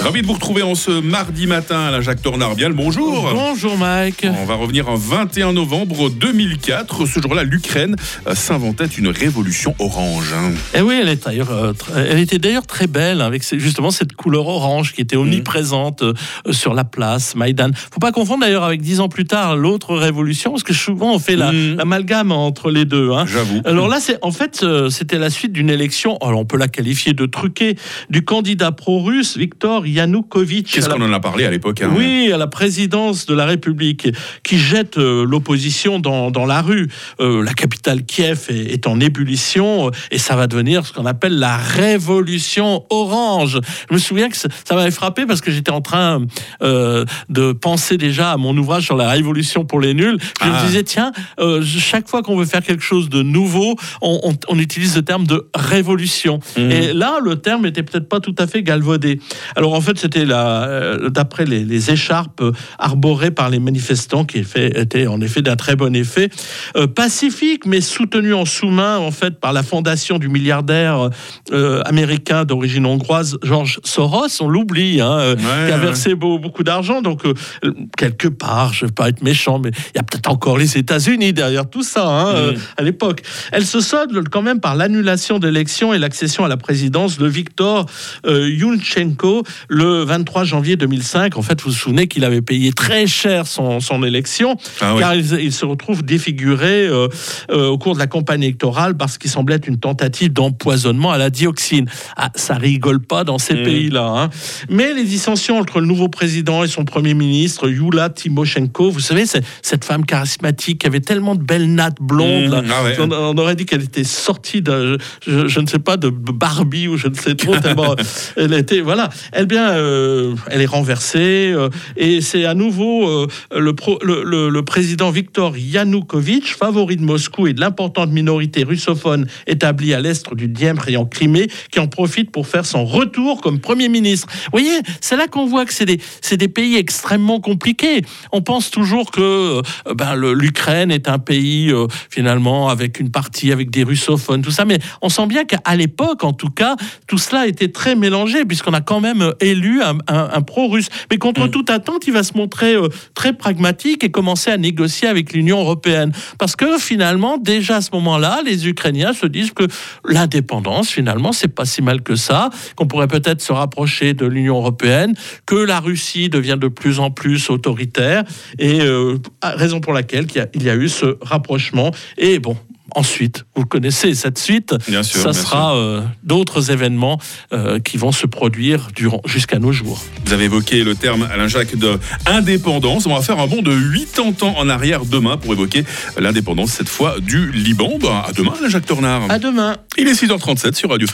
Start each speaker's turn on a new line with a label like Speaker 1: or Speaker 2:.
Speaker 1: Ravi de vous retrouver en ce mardi matin, Alain Jacques Tornard. Bien le bonjour.
Speaker 2: Bonjour Mike.
Speaker 1: On va revenir en 21 novembre 2004. Ce jour-là, l'Ukraine euh, s'inventait une révolution orange. hein.
Speaker 2: Et oui, elle, est d'ailleurs, euh, elle était d'ailleurs très belle hein, avec justement cette couleur orange qui était omniprésente euh, sur la place Maïdan. Faut pas confondre d'ailleurs avec dix ans plus tard l'autre révolution parce que souvent on fait la-
Speaker 1: Mhm.
Speaker 2: l'amalgame entre les deux. hein.
Speaker 1: J'avoue.
Speaker 2: Alors là, c'est en fait, c'était la suite d'une élection. Alors on peut la qualifier de truquée du candidat pro-russe Viktor Yanukovych.
Speaker 1: Qu'est-ce
Speaker 2: la-
Speaker 1: qu'on en a parlé à l'époque hein
Speaker 2: Oui, à la présidence de la République, qui jette euh, l'opposition dans, dans la rue. Euh, la capitale Kiev est, est en ébullition euh, et ça va devenir ce qu'on appelle la révolution orange. Je me souviens que ça ça m'avait frappé parce que j'étais en train de penser déjà à mon ouvrage sur la révolution pour les nuls. Je
Speaker 1: Ah.
Speaker 2: me disais, tiens, chaque fois qu'on veut faire quelque chose de nouveau, on, on- on utilise le terme de révolution.
Speaker 1: Mhm.
Speaker 2: Et là, le terme n'était peut-être pas tout à fait galvaudé. Alors en fait, c'était euh, d'après les, les écharpes euh, arborées par les manifestants, qui étaient en effet d'un très bon effet, euh, pacifique, mais soutenu en sous-main en fait par la fondation du milliardaire euh, américain d'origine hongroise George Soros. On l'oublie, hein,
Speaker 1: Ouais,
Speaker 2: qui a
Speaker 1: ouais.
Speaker 2: versé beau- beaucoup d'argent. Donc euh, quelque part, je ne veux pas être méchant, mais il y a peut-être encore les États-Unis derrière tout ça hein,
Speaker 1: Mm.
Speaker 2: à l'époque. Elle se solde quand même par l'annulation d'élections et l'accession à la présidence de Viktor Yushchenko le 23 janvier 2005. En fait, vous vous souvenez qu'il avait payé très cher son, son élection,
Speaker 1: Ah
Speaker 2: car il, il se retrouve défiguré euh, euh, au cours de la campagne électorale parce qu'il semblait être une tentative d'empoisonnement à la dioxine. Ah, ça rigole pas dans ces
Speaker 1: Mm.
Speaker 2: pays-là. hein. Mais les dissensions entre le nouveau président et son premier ministre, Yulia Tymoshenko, vous savez, cette femme charismatique qui avait tellement de belles nattes blondes. là.
Speaker 1: Mmh, ah ouais.
Speaker 2: On, on aurait dit qu'elle était sortie de, je, je ne sais pas, de Barbie ou je ne sais trop tellement. elle était, voilà. Elle euh, elle est renversée euh, et c'est à nouveau euh, le, pro- le, président Viktor Yanukovych, favori de Moscou et de l'importante minorité russophone établie à l'est du Dniepr et en Crimée, qui en profite pour faire son retour comme premier ministre. Vous voyez, c'est là qu'on voit que c'est des, pays extrêmement compliqués. On pense toujours que ben, l'Ukraine est un pays finalement avec une partie avec des russophones, tout ça, mais on sent bien qu'à l'époque, en tout cas, tout cela était très mélangé puisqu'on a quand même élu un, un- un pro-russe. Mais contre
Speaker 1: Mm.
Speaker 2: toute attente, il va se montrer euh, très pragmatique et commencer à négocier avec l'Union européenne. Parce que finalement, déjà à ce moment-là, les Ukrainiens se disent que l'indépendance, finalement, c'est pas si mal que ça, qu'on pourrait peut-être se rapprocher de l'Union européenne, que la Russie devient de plus en plus autoritaire, et euh, raison pour laquelle il y, a, il y a eu ce rapprochement. Et bon. Ensuite, vous connaissez cette suite,
Speaker 1: Bien sûr,
Speaker 2: ça
Speaker 1: bien
Speaker 2: sera euh, d'autres événements euh, qui vont se produire durant jusqu'à nos jours.
Speaker 1: Vous avez évoqué le terme, Alain Jacques, de indépendance. On va faire un bond de 80 ans en arrière demain pour évoquer l'indépendance, cette fois du Liban. Bah, à demain, Alain Jacques Tornard.
Speaker 2: À demain.
Speaker 1: Il est 6h37 sur Radio